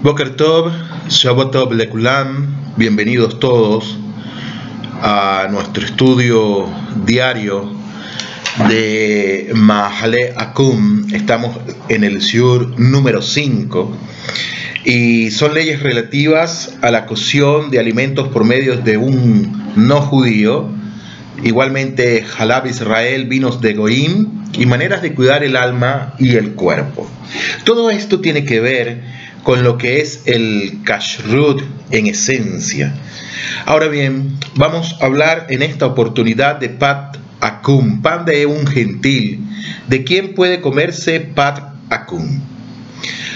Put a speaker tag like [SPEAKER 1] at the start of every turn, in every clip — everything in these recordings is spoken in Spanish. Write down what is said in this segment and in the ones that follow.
[SPEAKER 1] Boker Tov, Shabbat Tov Lekulam, bienvenidos todos a nuestro estudio diario de Mahale Akum. Estamos en el Sur número 5 y son leyes relativas a la cocción de alimentos por medio de un no judío. Igualmente, Halab Israel, vinos de Goim y maneras de cuidar el alma y el cuerpo. Todo esto tiene que ver con lo que es el kashrut en esencia. Ahora bien, vamos a hablar en esta oportunidad de pat akum, pan de un gentil. ¿De quién puede comerse pat akum?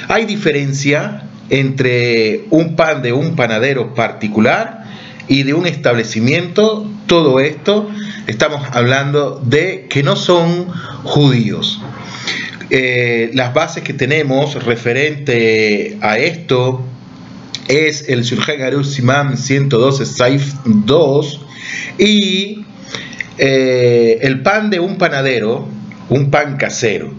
[SPEAKER 1] Hay diferencia entre un pan de un panadero particular y de un establecimiento. Todo esto estamos hablando de que no son judíos. Eh, las bases que tenemos referente a esto es el Shulchan Aruch Simam 112 Saif 2 y eh, el pan de un panadero, un pan casero.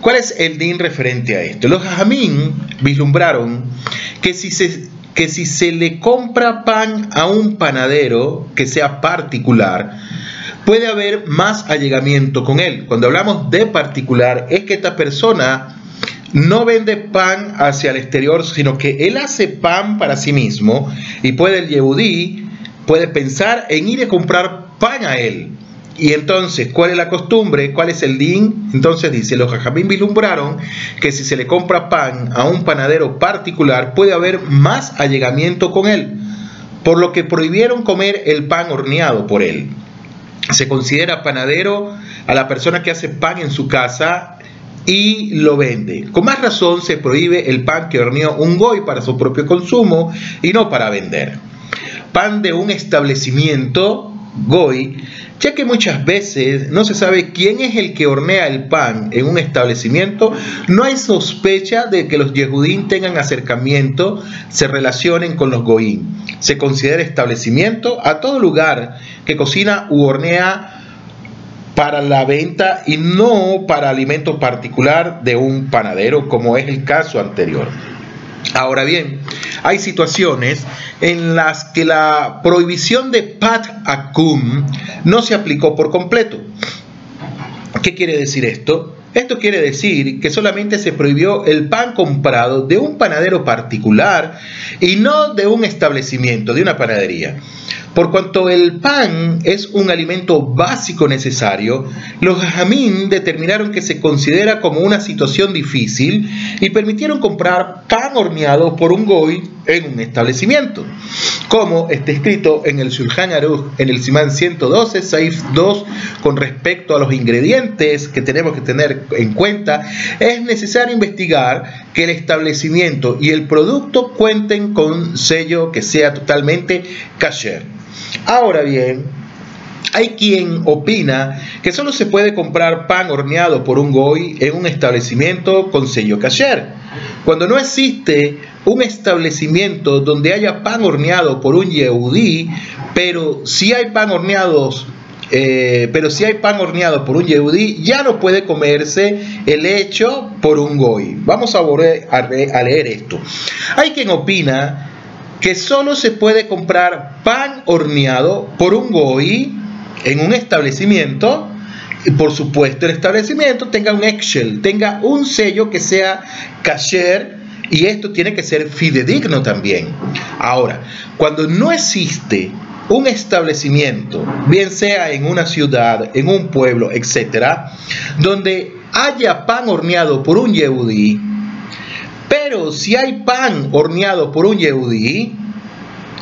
[SPEAKER 1] ¿Cuál es el din referente a esto? Los Jamín vislumbraron que si se que si se le compra pan a un panadero que sea particular, puede haber más allegamiento con él. Cuando hablamos de particular, es que esta persona no vende pan hacia el exterior, sino que él hace pan para sí mismo y puede el Yehudí puede pensar en ir a comprar pan a él. Y entonces, ¿cuál es la costumbre? ¿Cuál es el din? Entonces dice, los jajamín vislumbraron que si se le compra pan a un panadero particular, puede haber más allegamiento con él, por lo que prohibieron comer el pan horneado por él se considera panadero a la persona que hace pan en su casa y lo vende. Con más razón se prohíbe el pan que horneó un goy para su propio consumo y no para vender. Pan de un establecimiento goy ya que muchas veces no se sabe quién es el que hornea el pan en un establecimiento, no hay sospecha de que los yehudín tengan acercamiento, se relacionen con los goín. Se considera establecimiento a todo lugar que cocina u hornea para la venta y no para alimento particular de un panadero, como es el caso anterior. Ahora bien, hay situaciones en las que la prohibición de pat akum no se aplicó por completo. ¿Qué quiere decir esto? Esto quiere decir que solamente se prohibió el pan comprado de un panadero particular y no de un establecimiento, de una panadería. Por cuanto el pan es un alimento básico necesario, los jamín determinaron que se considera como una situación difícil y permitieron comprar pan horneado por un goy en un establecimiento. Como está escrito en el Shulchan Aruch, en el Simán 112, Saif 2, con respecto a los ingredientes que tenemos que tener en cuenta, es necesario investigar que el establecimiento y el producto cuenten con sello que sea totalmente kasher. Ahora bien, hay quien opina que solo se puede comprar pan horneado por un goy en un establecimiento con sello kasher. Cuando no existe un establecimiento donde haya pan horneado por un yehudí, pero si hay pan horneados eh, pero si hay pan horneado por un yehudí, ya no puede comerse el hecho por un goy. Vamos a volver a leer esto. Hay quien opina que solo se puede comprar pan horneado por un goy en un establecimiento y por supuesto el establecimiento tenga un Excel, tenga un sello que sea kasher y esto tiene que ser fidedigno también. Ahora, cuando no existe un establecimiento, bien sea en una ciudad, en un pueblo, etcétera, donde haya pan horneado por un yehudí, pero si hay pan horneado por un yehudí,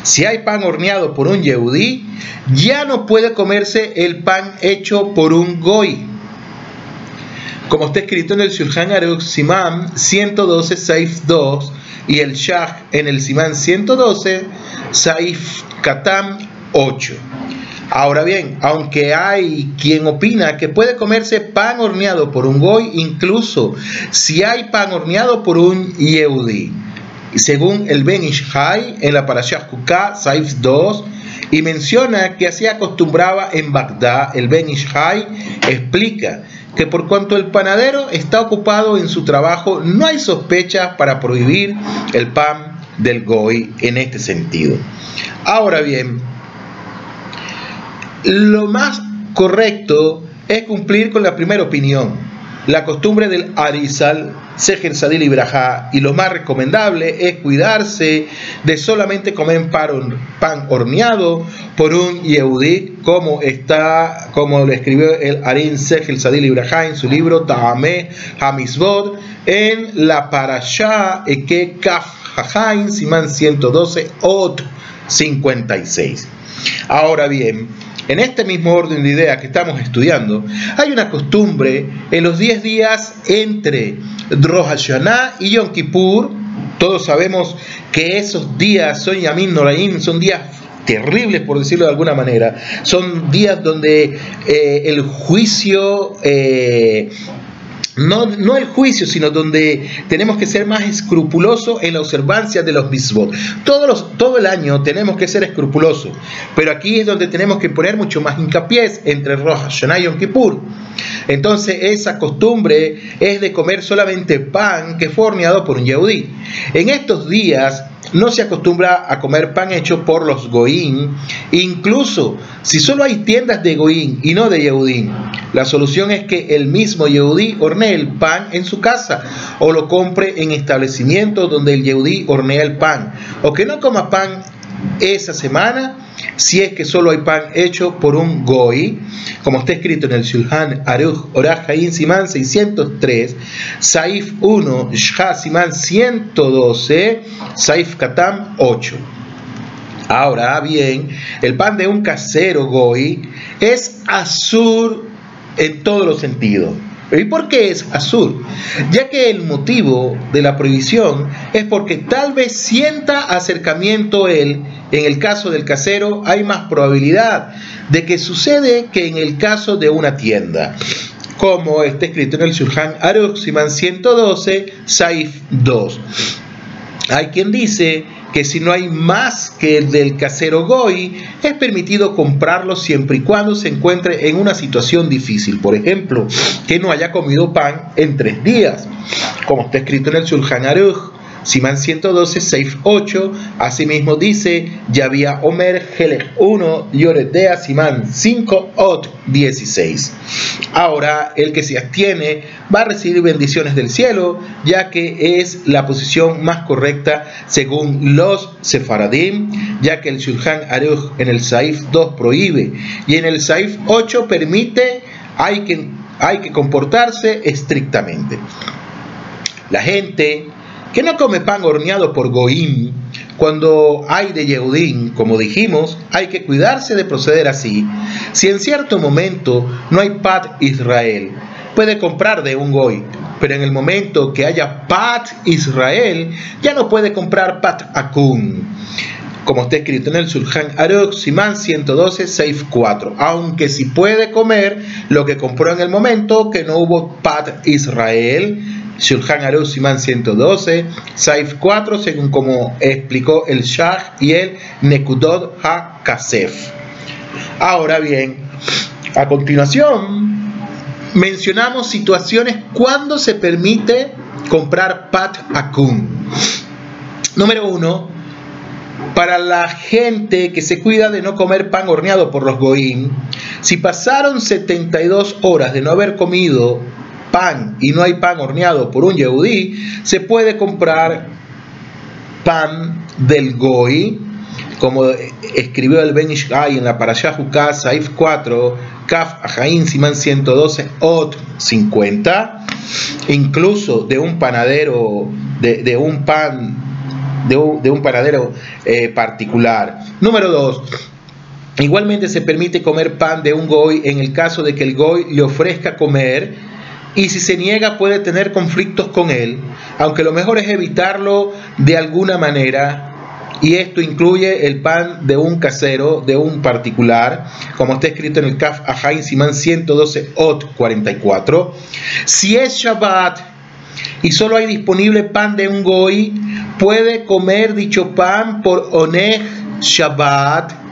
[SPEAKER 1] si hay pan horneado por un yehudí, ya no puede comerse el pan hecho por un goy. Como está escrito en el Shulchan Aruch Simam 112 Saif 2 y el Shah en el Simam 112 Saif Katam 8. Ahora bien, aunque hay quien opina que puede comerse pan horneado por un goy, incluso si hay pan horneado por un yehudi. Según el Ben Ishai en la Parashah Kuká, Saif 2, y menciona que así acostumbraba en Bagdad, el Ben Ishai explica que por cuanto el panadero está ocupado en su trabajo, no hay sospechas para prohibir el pan del goy en este sentido. Ahora bien, lo más correcto es cumplir con la primera opinión, la costumbre del Arizal, Sejer Sadil y y lo más recomendable es cuidarse de solamente comer pan horneado por un Yehudí, como está, como lo escribió el Arin Sejer Sadil y en su libro Ta'ame Hamizbot, en la Parashá Eke Kaf Hajain, Simán 112, Ot 56. Ahora bien, en este mismo orden de ideas que estamos estudiando, hay una costumbre en los 10 días entre Rosh Hashanah y Yom Kippur. Todos sabemos que esos días son Yamin Noraim, son días terribles por decirlo de alguna manera. Son días donde eh, el juicio eh, no, no, el juicio, sino donde tenemos que ser más escrupulosos en la observancia de los. Todos los, todo el año tenemos que ser escrupulosos, pero aquí es donde tenemos que poner mucho más hincapié entre Rosh Hashanah y Yom Kippur. Entonces esa costumbre es de comer solamente pan que fue horneado por un yehudí. En estos días no se acostumbra a comer pan hecho por los goín, incluso si solo hay tiendas de goín y no de yehudí. La solución es que el mismo yehudí hornee el pan en su casa o lo compre en establecimientos donde el yehudí hornea el pan o que no coma pan esa semana si es que solo hay pan hecho por un goi, como está escrito en el Shulhan Aruch Hain Simán 603, Saif 1, Shha Simán 112, Saif Katam 8. Ahora bien, el pan de un casero goi es azul en todos los sentidos. ¿Y por qué es azul? Ya que el motivo de la prohibición es porque tal vez sienta acercamiento él, en el caso del casero hay más probabilidad de que sucede que en el caso de una tienda. Como está escrito en el Shulchan Aruch, 112, Saif 2. Hay quien dice que si no hay más que el del casero Goy, es permitido comprarlo siempre y cuando se encuentre en una situación difícil. Por ejemplo, que no haya comido pan en tres días, como está escrito en el Shulchan Aruch. Simán 112, Seif 8, asimismo dice, Yavia Omer, Helech 1, Yoredea, Simán 5, Ot 16. Ahora, el que se abstiene va a recibir bendiciones del cielo, ya que es la posición más correcta según los Sefaradim, ya que el Shulchan Aruch en el Saif 2 prohíbe y en el Saif 8 permite, hay que, hay que comportarse estrictamente. La gente que no come pan horneado por Goim, cuando hay de Yehudín, como dijimos, hay que cuidarse de proceder así. Si en cierto momento no hay Pat Israel, puede comprar de un Goy, pero en el momento que haya Pat Israel, ya no puede comprar Pat Akun. Como está escrito en el Surjan Aruch, Simán 112, Saif 4. Aunque si puede comer lo que compró en el momento que no hubo Pat Israel, Shulchan Aruch Simán 112, Saif 4, según como explicó el Shah y el Nekudot HaKasef. Ahora bien, a continuación mencionamos situaciones cuando se permite comprar Pat Akun. Número 1. Para la gente que se cuida de no comer pan horneado por los goín, si pasaron 72 horas de no haber comido pan y no hay pan horneado por un yehudí, se puede comprar pan del goy, como escribió el Ben Ishai en la Parashah Saif 4, Kaf Ajaín Simán 112, Ot 50, incluso de un panadero, de, un pan, de un, panadero eh, particular. Número 2. Igualmente se permite comer pan de un goy en el caso de que el goy le ofrezca comer y si se niega puede tener conflictos con él, aunque lo mejor es evitarlo de alguna manera. Y esto incluye el pan de un casero, de un particular, como está escrito en el Kaf Ahain Simán 112 Ot 44. Si es Shabbat y solo hay disponible pan de un goy, puede comer dicho pan por Oneg Shabbat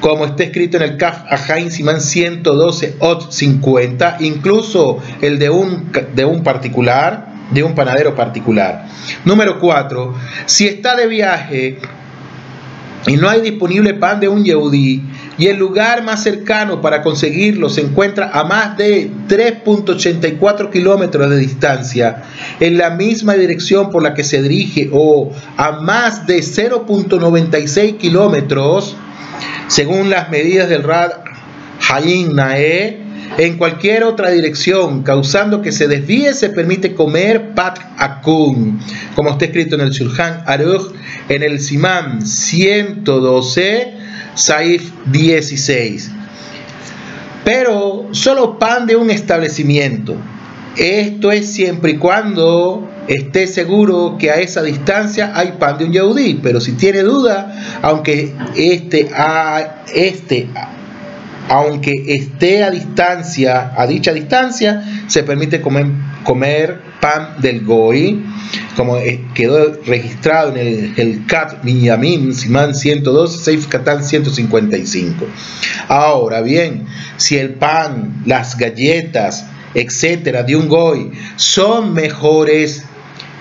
[SPEAKER 1] como está escrito en el Kaf Ajain Simán 112 Ot 50, incluso el de un, de un particular, de un panadero particular. Número 4. Si está de viaje y no hay disponible pan de un Yehudí y el lugar más cercano para conseguirlo se encuentra a más de 3.84 kilómetros de distancia en la misma dirección por la que se dirige o a más de 0.96 kilómetros según las medidas del Rad Hayin Nae en cualquier otra dirección, causando que se desvíe, se permite comer pat akun, como está escrito en el Shulchan Aruch, en el Simán 112, Saif 16. Pero solo pan de un establecimiento. Esto es siempre y cuando esté seguro que a esa distancia hay pan de un yaudí, pero si tiene duda, aunque este, a, este aunque esté a distancia, a dicha distancia, se permite comer, pan del Goi, como quedó registrado en el, el Kat Simán 112, Seif Katan 155. Ahora bien, si el pan, las galletas, etcétera, de un Goi son mejores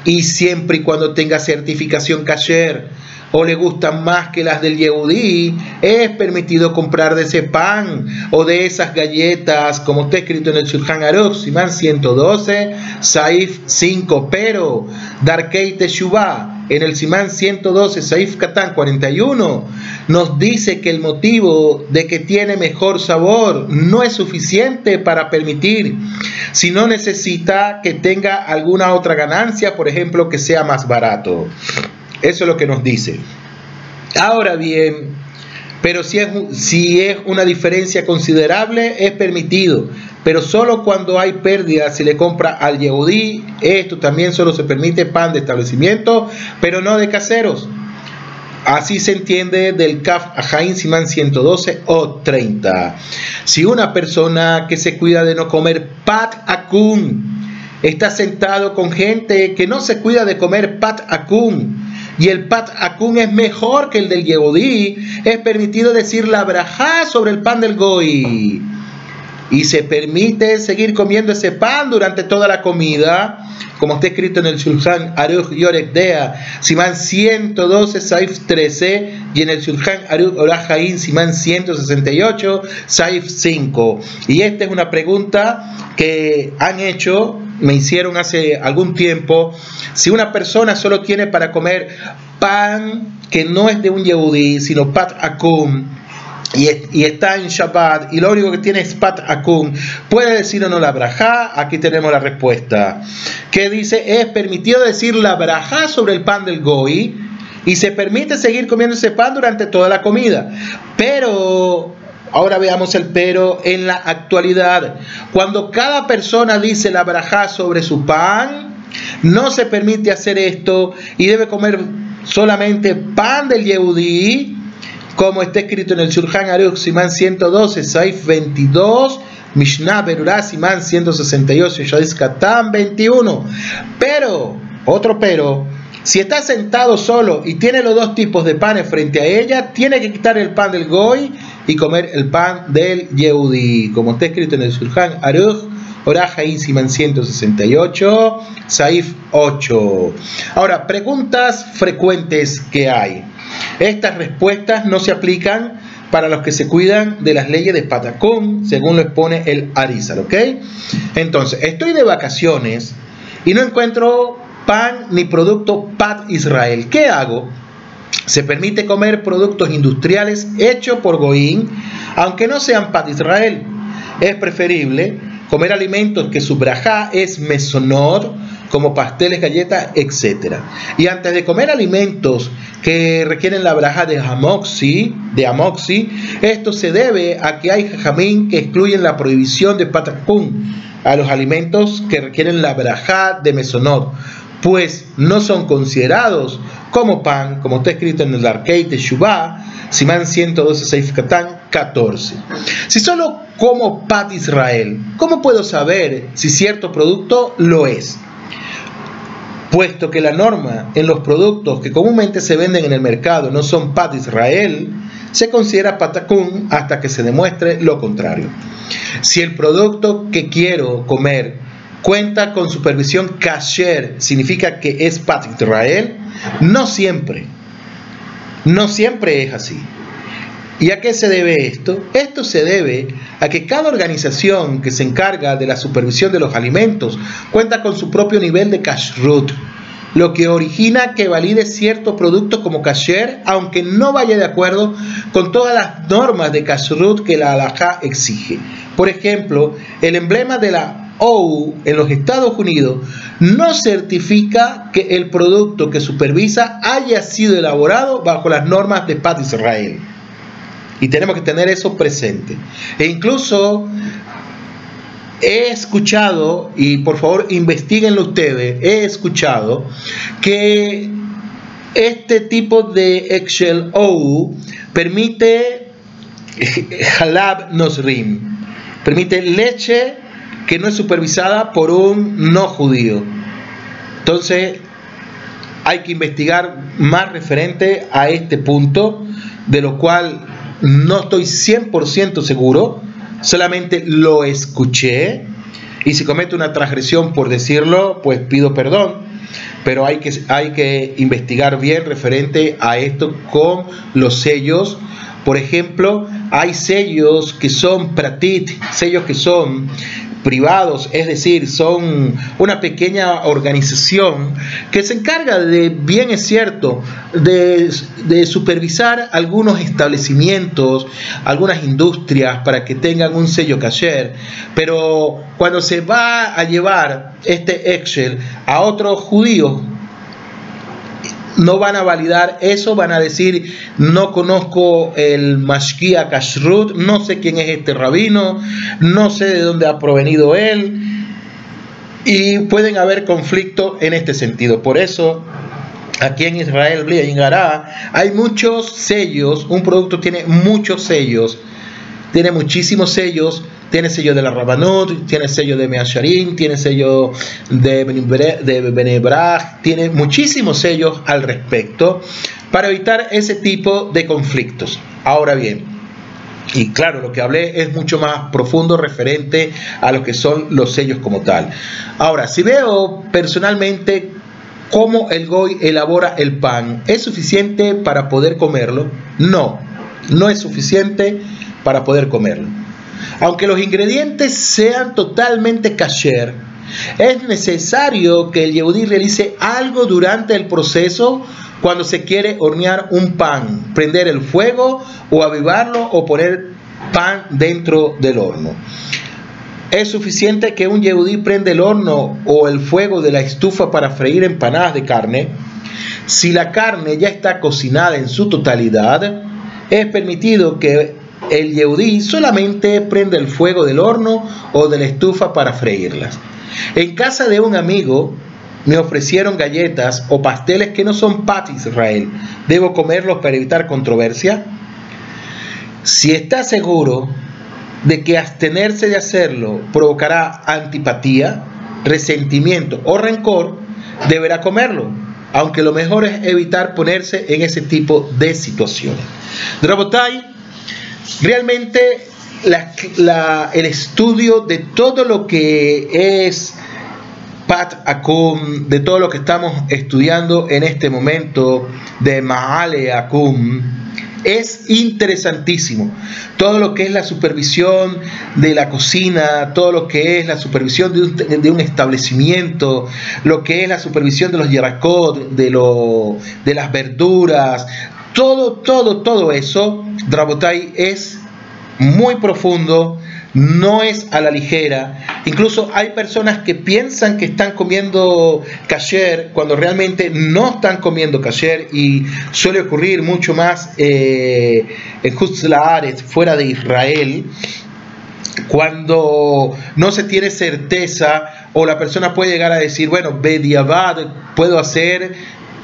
[SPEAKER 1] y siempre y cuando tenga certificación kasher, o le gustan más que las del Yehudí, es permitido comprar de ese pan o de esas galletas, como está escrito en el Shulchan Aruch, Simán 112, Saif 5, pero Darkei Teshuvah, en el Simán 112, Saif Katán 41, nos dice que el motivo de que tiene mejor sabor no es suficiente para permitir, sino necesita que tenga alguna otra ganancia, por ejemplo, que sea más barato. Eso es lo que nos dice. Ahora bien, pero si es, si es una diferencia considerable, es permitido. Pero solo cuando hay pérdida se le compra al Yehudí. Esto también solo se permite pan de establecimiento, pero no de caseros. Así se entiende del Kaf Ajain Simán 112 o 30. Si una persona que se cuida de no comer pat akun está sentado con gente que no se cuida de comer pat akun, y el pat akun es mejor que el del Yehudí, es permitido decir la brajá sobre el pan del Goy. Y se permite seguir comiendo ese pan durante toda la comida, como está escrito en el Shulchan Aruch Yorek Dea, Simán 112, Saif 13, y en el Shulchan Aruch Orajain, Simán 168, Saif 5. Y esta es una pregunta que han hecho me hicieron hace algún tiempo, si una persona solo tiene para comer pan que no es de un yehudí, sino pat akun, y, está en Shabbat y lo único que tiene es pat akun, puede decir o no la braja, aquí tenemos la respuesta, que dice, es permitido decir la braja sobre el pan del goi, y se permite seguir comiendo ese pan durante toda la comida, pero Ahora veamos el pero en la actualidad. Cuando cada persona dice la braja sobre su pan, no se permite hacer esto y debe comer solamente pan del Yehudí, como está escrito en el Shulchan Aruch, Simán 112, Saif 22, Mishnah Berurah, Simán 168, Shadis Katan 21. Pero, otro pero, si está sentado solo y tiene los dos tipos de panes frente a ella, tiene que quitar el pan del Goy y comer el pan del Yehudi, como está escrito en el Surjan Aruch, Oraja Siman 168, Saif 8. Ahora, preguntas frecuentes que hay. Estas respuestas no se aplican para los que se cuidan de las leyes de Patacón, según lo expone el Arizal, ¿ok? Entonces, estoy de vacaciones y no encuentro pan ni producto Pat Israel. ¿Qué hago? Se permite comer productos industriales hechos por Goín, aunque no sean Pat Israel. Es preferible comer alimentos que su brajá es mesonor, como pasteles, galletas, etc. Y antes de comer alimentos que requieren la braja de amoxi, de amoxi, esto se debe a que hay jamín que excluyen la prohibición de patacún a los alimentos que requieren la braja de mesonor pues no son considerados como pan, como está escrito en el Arkei de Shubá, Simán 112, Seif 14. Si solo como pat Israel, ¿cómo puedo saber si cierto producto lo es? Puesto que la norma en los productos que comúnmente se venden en el mercado no son pat Israel, se considera patacún hasta que se demuestre lo contrario. Si el producto que quiero comer cuenta con supervisión kasher, significa que es Pat Israel, no siempre. No siempre es así. ¿Y a qué se debe esto? Esto se debe a que cada organización que se encarga de la supervisión de los alimentos cuenta con su propio nivel de kashrut, lo que origina que valide ciertos productos como kasher, aunque no vaya de acuerdo con todas las normas de kashrut que la halajá exige. Por ejemplo, el emblema de la OU en los Estados Unidos no certifica que el producto que supervisa haya sido elaborado bajo las normas de Paz Israel. Y tenemos que tener eso presente. E incluso he escuchado, y por favor investiguenlo ustedes, he escuchado que este tipo de Excel O permite halab nosrim, permite leche que no es supervisada por un no judío. Entonces hay que investigar más referente a este punto, de lo cual no estoy 100% seguro, solamente lo escuché y si cometo una transgresión por decirlo, pues pido perdón, pero hay que, hay que investigar bien referente a esto con los sellos. Por ejemplo, hay sellos que son pratit, sellos que son privados, es decir, son una pequeña organización que se encarga de, bien es cierto, de, supervisar algunos establecimientos, algunas industrias para que tengan un sello cacher, pero cuando se va a llevar este Excel a otros judíos, no van a validar eso, van a decir, no conozco el Mashkia Kashrut, no sé quién es este rabino, no sé de dónde ha provenido él, y pueden haber conflictos en este sentido. Por eso, aquí en Israel, hay muchos sellos, un producto tiene muchos sellos, tiene muchísimos sellos, tiene sello de la Rabanut, tiene sello de Measharim, tiene sello de, Benebrach, tiene muchísimos sellos al respecto para evitar ese tipo de conflictos. Ahora bien, y claro, lo que hablé es mucho más profundo referente a lo que son los sellos como tal. Ahora, si veo personalmente cómo el Goy elabora el pan, ¿es suficiente para poder comerlo? No, no es suficiente para poder comerlo. Aunque los ingredientes sean totalmente kasher, es necesario que el yehudí realice algo durante el proceso cuando se quiere hornear un pan, prender el fuego o avivarlo o poner pan dentro del horno. Es suficiente que un yehudí prenda el horno o el fuego de la estufa para freír empanadas de carne. Si la carne ya está cocinada en su totalidad, es permitido que el Yehudí solamente prende el fuego del horno o de la estufa para freírlas. En casa de un amigo me ofrecieron galletas o pasteles que no son pat Israel. ¿Debo comerlos para evitar controversia? Si está seguro de que abstenerse de hacerlo provocará antipatía, resentimiento o rencor, deberá comerlo, aunque lo mejor es evitar ponerse en ese tipo de situaciones. Drabotai realmente el estudio de todo lo que es Pat Akum, de todo lo que estamos estudiando en este momento de Maale Akum, es interesantísimo. Todo lo que es la supervisión de la cocina, todo lo que es la supervisión de un, establecimiento, lo que es la supervisión de los yeracot, de, lo, de las verduras, todo, todo, todo eso, Drabotai es muy profundo, no es a la ligera. Incluso hay personas que piensan que están comiendo kasher cuando realmente no están comiendo kasher y suele ocurrir mucho más eh, en Hutzlaaret, fuera de Israel, cuando no se tiene certeza o la persona puede llegar a decir, bueno, Bediabad puedo hacer,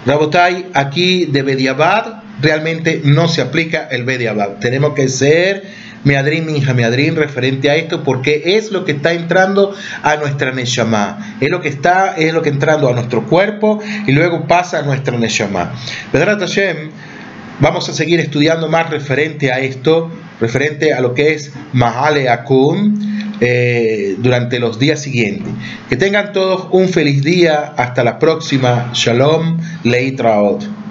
[SPEAKER 1] Rabotai, aquí de Bediabad realmente no se aplica el Bediabad. Tenemos que ser Meadrin, mi hija Meadrin, referente a esto, porque es lo que está entrando a nuestra Neshama. Es lo que está, es lo que entrando a nuestro cuerpo y luego pasa a nuestra Neshama. Vedrat Hashem, Vamos a seguir estudiando más referente a esto, referente a lo que es Mahale Akum eh, durante los días siguientes. Que tengan todos un feliz día. Hasta la próxima. Shalom. Leitraot.